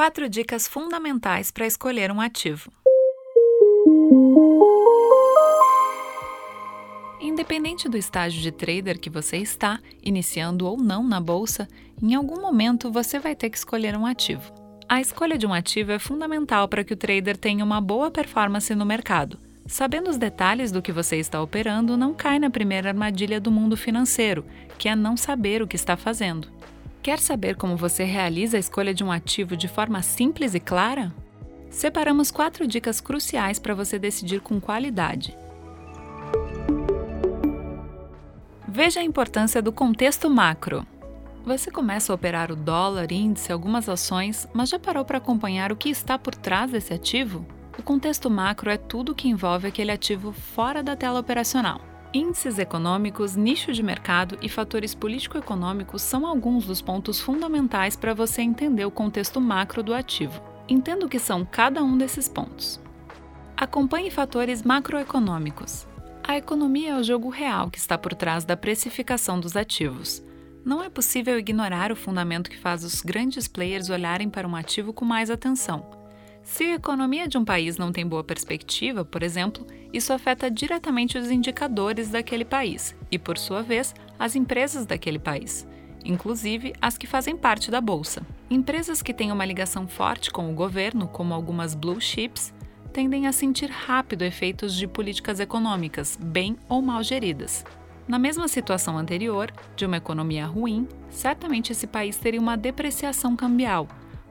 Quatro dicas fundamentais para escolher um ativo. Independente do estágio de trader que você está, iniciando ou não na bolsa, em algum momento você vai ter que escolher um ativo. A escolha de um ativo é fundamental para que o trader tenha uma boa performance no mercado. Sabendo os detalhes do que você está operando, não cai na primeira armadilha do mundo financeiro, que é não saber o que está fazendo. Quer saber como você realiza a escolha de um ativo de forma simples e clara? Separamos quatro dicas cruciais para você decidir com qualidade. Veja a importância do contexto macro. Você começa a operar o dólar, índice, algumas ações, mas já parou para acompanhar o que está por trás desse ativo? O contexto macro é tudo o que envolve aquele ativo fora da tela operacional. Índices econômicos, nicho de mercado e fatores político-econômicos são alguns dos pontos fundamentais para você entender o contexto macro do ativo. Entenda o que são cada um desses pontos. Acompanhe fatores macroeconômicos. A economia é o jogo real que está por trás da precificação dos ativos. Não é possível ignorar o fundamento que faz os grandes players olharem para um ativo com mais atenção. Se a economia de um país não tem boa perspectiva, por exemplo, isso afeta diretamente os indicadores daquele país e, por sua vez, as empresas daquele país, inclusive as que fazem parte da bolsa. Empresas que têm uma ligação forte com o governo, como algumas blue chips, tendem a sentir rápido efeitos de políticas econômicas, bem ou mal geridas. Na mesma situação anterior, de uma economia ruim, certamente esse país teria uma depreciação cambial,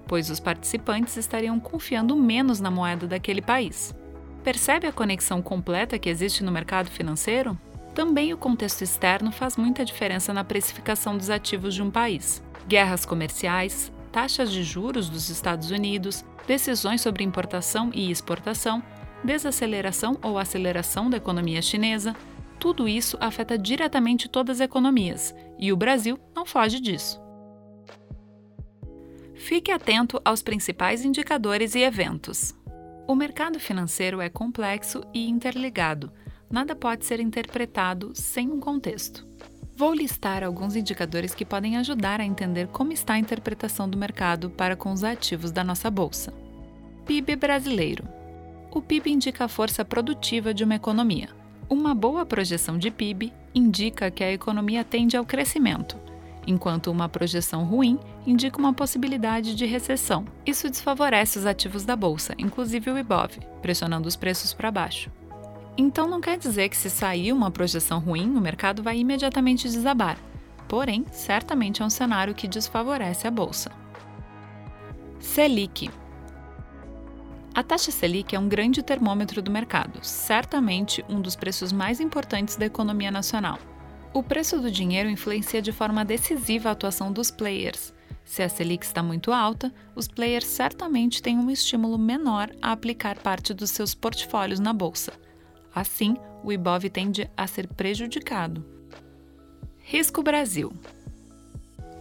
pois os participantes estariam confiando menos na moeda daquele país. Percebe a conexão completa que existe no mercado financeiro? Também o contexto externo faz muita diferença na precificação dos ativos de um país. Guerras comerciais, taxas de juros dos Estados Unidos, decisões sobre importação e exportação, desaceleração ou aceleração da economia chinesa, tudo isso afeta diretamente todas as economias, e o Brasil não foge disso. Fique atento aos principais indicadores e eventos. O mercado financeiro é complexo e interligado, nada pode ser interpretado sem um contexto. Vou listar alguns indicadores que podem ajudar a entender como está a interpretação do mercado para com os ativos da nossa bolsa. PIB brasileiro. O PIB indica a força produtiva de uma economia. Uma boa projeção de PIB indica que a economia tende ao crescimento, enquanto uma projeção ruim indica uma possibilidade de recessão. Isso desfavorece os ativos da bolsa, inclusive o IBOV, pressionando os preços para baixo. Então não quer dizer que se sair uma projeção ruim, o mercado vai imediatamente desabar. Porém, certamente é um cenário que desfavorece a bolsa. Selic. A taxa Selic é um grande termômetro do mercado, certamente um dos preços mais importantes da economia nacional. O preço do dinheiro influencia de forma decisiva a atuação dos players. Se a Selic está muito alta, os players certamente têm um estímulo menor a aplicar parte dos seus portfólios na bolsa Assim, o IBOV tende a ser prejudicado. Risco Brasil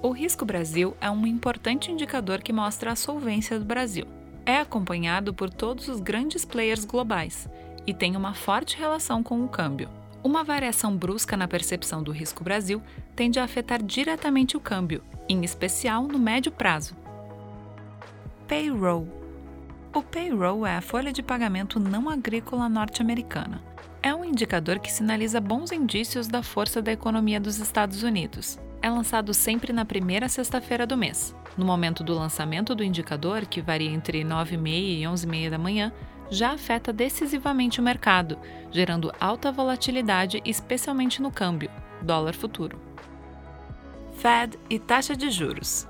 O Risco Brasil é um importante indicador que mostra a solvência do Brasil. É acompanhado por todos os grandes players globais e tem uma forte relação com o câmbio. Uma variação brusca na percepção do risco Brasil tende a afetar diretamente o câmbio, em especial no médio prazo. Payroll o payroll é a folha de pagamento não agrícola norte-americana. É um indicador que sinaliza bons indícios da força da economia dos Estados Unidos. É lançado sempre na primeira sexta-feira do mês. No momento do lançamento do indicador, que varia entre 9h30 e 11h30 da manhã, já afeta decisivamente o mercado, gerando alta volatilidade, especialmente no câmbio, dólar futuro. Fed e taxa de juros.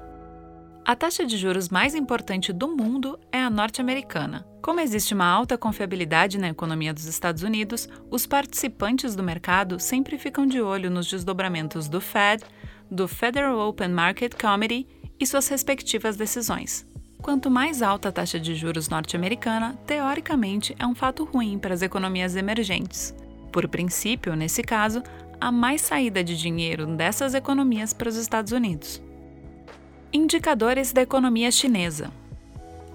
A taxa de juros mais importante do mundo é a norte-americana. Como existe uma alta confiabilidade na economia dos Estados Unidos, os participantes do mercado sempre ficam de olho nos desdobramentos do Fed, do Federal Open Market Committee e suas respectivas decisões. Quanto mais alta a taxa de juros norte-americana, teoricamente é um fato ruim para as economias emergentes. Por princípio, nesse caso, há mais saída de dinheiro dessas economias para os Estados Unidos. Indicadores da economia chinesa.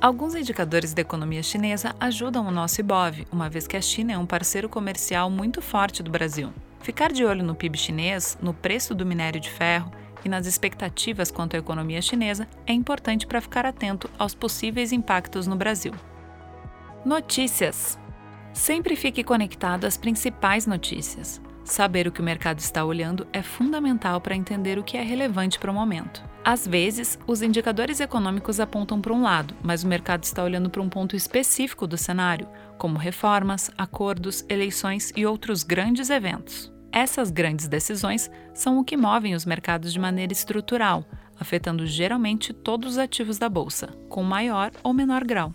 Alguns indicadores da economia chinesa ajudam o nosso IBOV, uma vez que a China é um parceiro comercial muito forte do Brasil. Ficar de olho no PIB chinês, no preço do minério de ferro e nas expectativas quanto à economia chinesa é importante para ficar atento aos possíveis impactos no Brasil. Notícias: Sempre fique conectado às principais notícias. Saber o que o mercado está olhando é fundamental para entender o que é relevante para o momento. Às vezes, os indicadores econômicos apontam para um lado, mas o mercado está olhando para um ponto específico do cenário, como reformas, acordos, eleições e outros grandes eventos. Essas grandes decisões são o que movem os mercados de maneira estrutural, afetando geralmente todos os ativos da bolsa, com maior ou menor grau.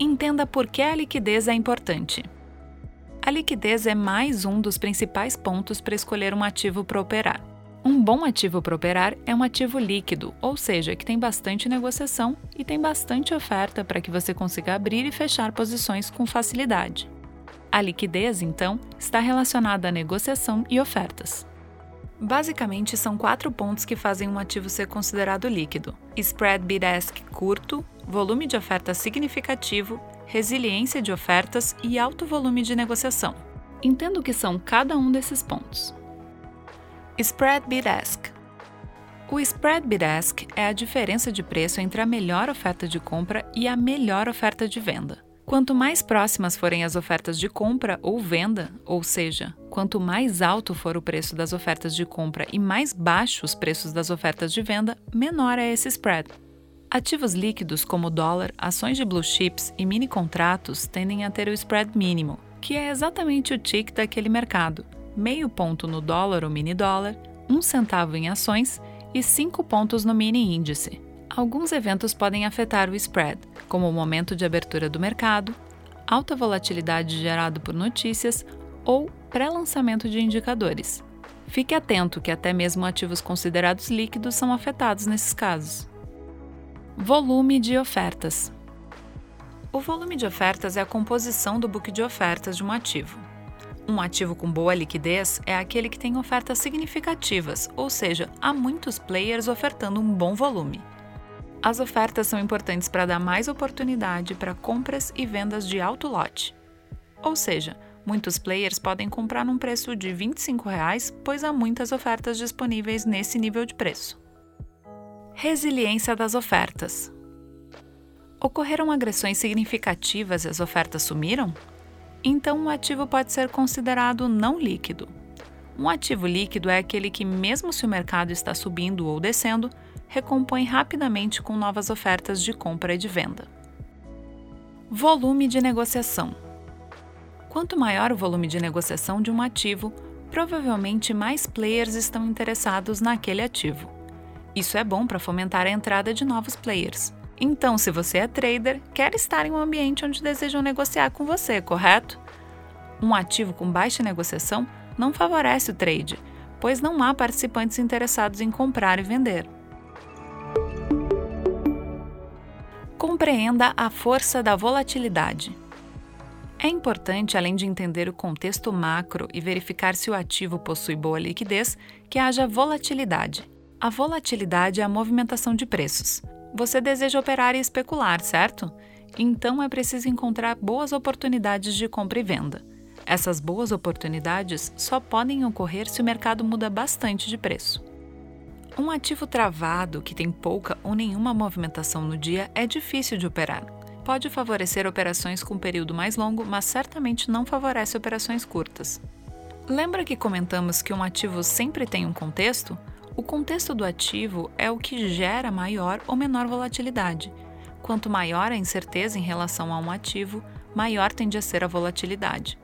Entenda por que a liquidez é importante. A liquidez é mais um dos principais pontos para escolher um ativo para operar. Um bom ativo para operar é um ativo líquido, ou seja, que tem bastante negociação e tem bastante oferta para que você consiga abrir e fechar posições com facilidade. A liquidez, então, está relacionada à negociação e ofertas. Basicamente, são quatro pontos que fazem um ativo ser considerado líquido: spread bid-ask curto, volume de oferta significativo, resiliência de ofertas e alto volume de negociação. Entendo o que são cada um desses pontos. Spread Bid-Ask O spread bid-ask é a diferença de preço entre a melhor oferta de compra e a melhor oferta de venda. Quanto mais próximas forem as ofertas de compra ou venda, ou seja, quanto mais alto for o preço das ofertas de compra e mais baixo os preços das ofertas de venda, menor é esse spread. Ativos líquidos como dólar, ações de blue chips e mini contratos tendem a ter o spread mínimo, que é exatamente o tick daquele mercado, meio ponto no dólar ou mini dólar, um centavo em ações e cinco pontos no mini índice. Alguns eventos podem afetar o spread, como o momento de abertura do mercado, alta volatilidade gerada por notícias ou pré-lançamento de indicadores. Fique atento que até mesmo ativos considerados líquidos são afetados nesses casos. Volume de ofertas. O volume de ofertas é a composição do book de ofertas de um ativo. Um ativo com boa liquidez é aquele que tem ofertas significativas, ou seja, há muitos players ofertando um bom volume. As ofertas são importantes para dar mais oportunidade para compras e vendas de alto lote. Ou seja, muitos players podem comprar num preço de 25 reais, pois há muitas ofertas disponíveis nesse nível de preço. Resiliência das ofertas. Ocorreram agressões significativas e as ofertas sumiram? então um ativo pode ser considerado não líquido. Um ativo líquido é aquele que, mesmo se o mercado está subindo ou descendo, recompõe rapidamente com novas ofertas de compra e de venda. Volume de negociação. Quanto maior o volume de negociação de um ativo, provavelmente mais players estão interessados naquele ativo. Isso é bom para fomentar a entrada de novos players. Então, se você é trader, quer estar em um ambiente onde desejam negociar com você, correto? Um ativo com baixa negociação não favorece o trade, pois não há participantes interessados em comprar e vender. Compreenda a força da volatilidade. É importante, além de entender o contexto macro e verificar se o ativo possui boa liquidez, que haja volatilidade. A volatilidade é a movimentação de preços. Você deseja operar e especular, certo? Então é preciso encontrar boas oportunidades de compra e venda. Essas boas oportunidades só podem ocorrer se o mercado muda bastante de preço. Um ativo travado, que tem pouca ou nenhuma movimentação no dia, é difícil de operar. Pode favorecer operações com período mais longo, mas certamente não favorece operações curtas. Lembra que comentamos que um ativo sempre tem um contexto? O contexto do ativo é o que gera maior ou menor volatilidade. Quanto maior a incerteza em relação a um ativo, maior tende a ser a volatilidade.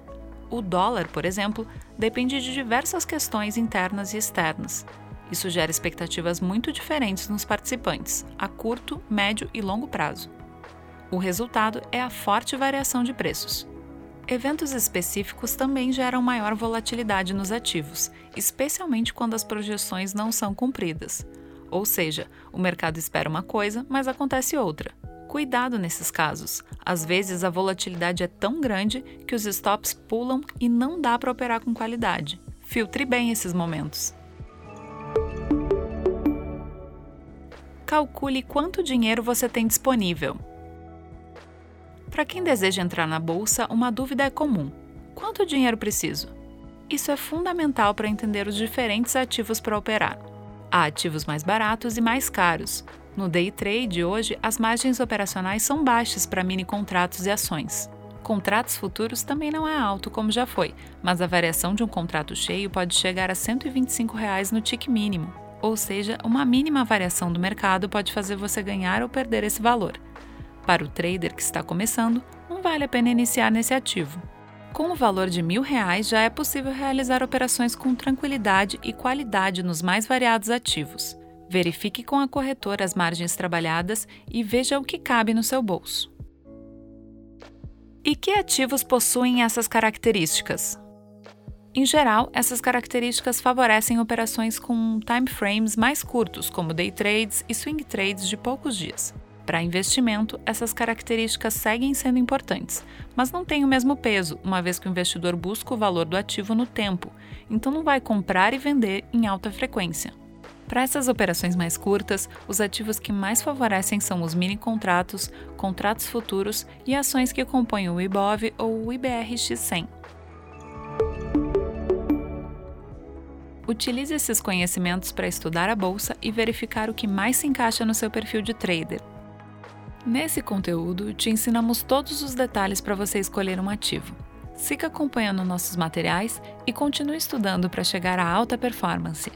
O dólar, por exemplo, depende de diversas questões internas e externas. Isso gera expectativas muito diferentes nos participantes, a curto, médio e longo prazo. O resultado é a forte variação de preços. Eventos específicos também geram maior volatilidade nos ativos, especialmente quando as projeções não são cumpridas. Ou seja, o mercado espera uma coisa, mas acontece outra. Cuidado nesses casos. Às vezes a volatilidade é tão grande que os stops pulam e não dá para operar com qualidade. Filtre bem esses momentos. Calcule quanto dinheiro você tem disponível. Para quem deseja entrar na bolsa, uma dúvida é comum: quanto dinheiro preciso? Isso é fundamental para entender os diferentes ativos para operar. Há ativos mais baratos e mais caros. No day trade hoje, as margens operacionais são baixas para mini contratos e ações. Contratos futuros também não é alto como já foi, mas a variação de um contrato cheio pode chegar a 125 reais no tique mínimo, ou seja, uma mínima variação do mercado pode fazer você ganhar ou perder esse valor. Para o trader que está começando, não vale a pena iniciar nesse ativo. Com o valor de mil reais, já é possível realizar operações com tranquilidade e qualidade nos mais variados ativos. Verifique com a corretora as margens trabalhadas e veja o que cabe no seu bolso. E que ativos possuem essas características? Em geral, essas características favorecem operações com time frames mais curtos, como day trades e swing trades de poucos dias. Para investimento, essas características seguem sendo importantes, mas não têm o mesmo peso, uma vez que o investidor busca o valor do ativo no tempo, então não vai comprar e vender em alta frequência. Para essas operações mais curtas, os ativos que mais favorecem são os mini contratos, contratos futuros e ações que compõem o IBOV ou o IBRX100. Utilize esses conhecimentos para estudar a bolsa e verificar o que mais se encaixa no seu perfil de trader. Nesse conteúdo, te ensinamos todos os detalhes para você escolher um ativo. Siga acompanhando nossos materiais e continue estudando para chegar à alta performance.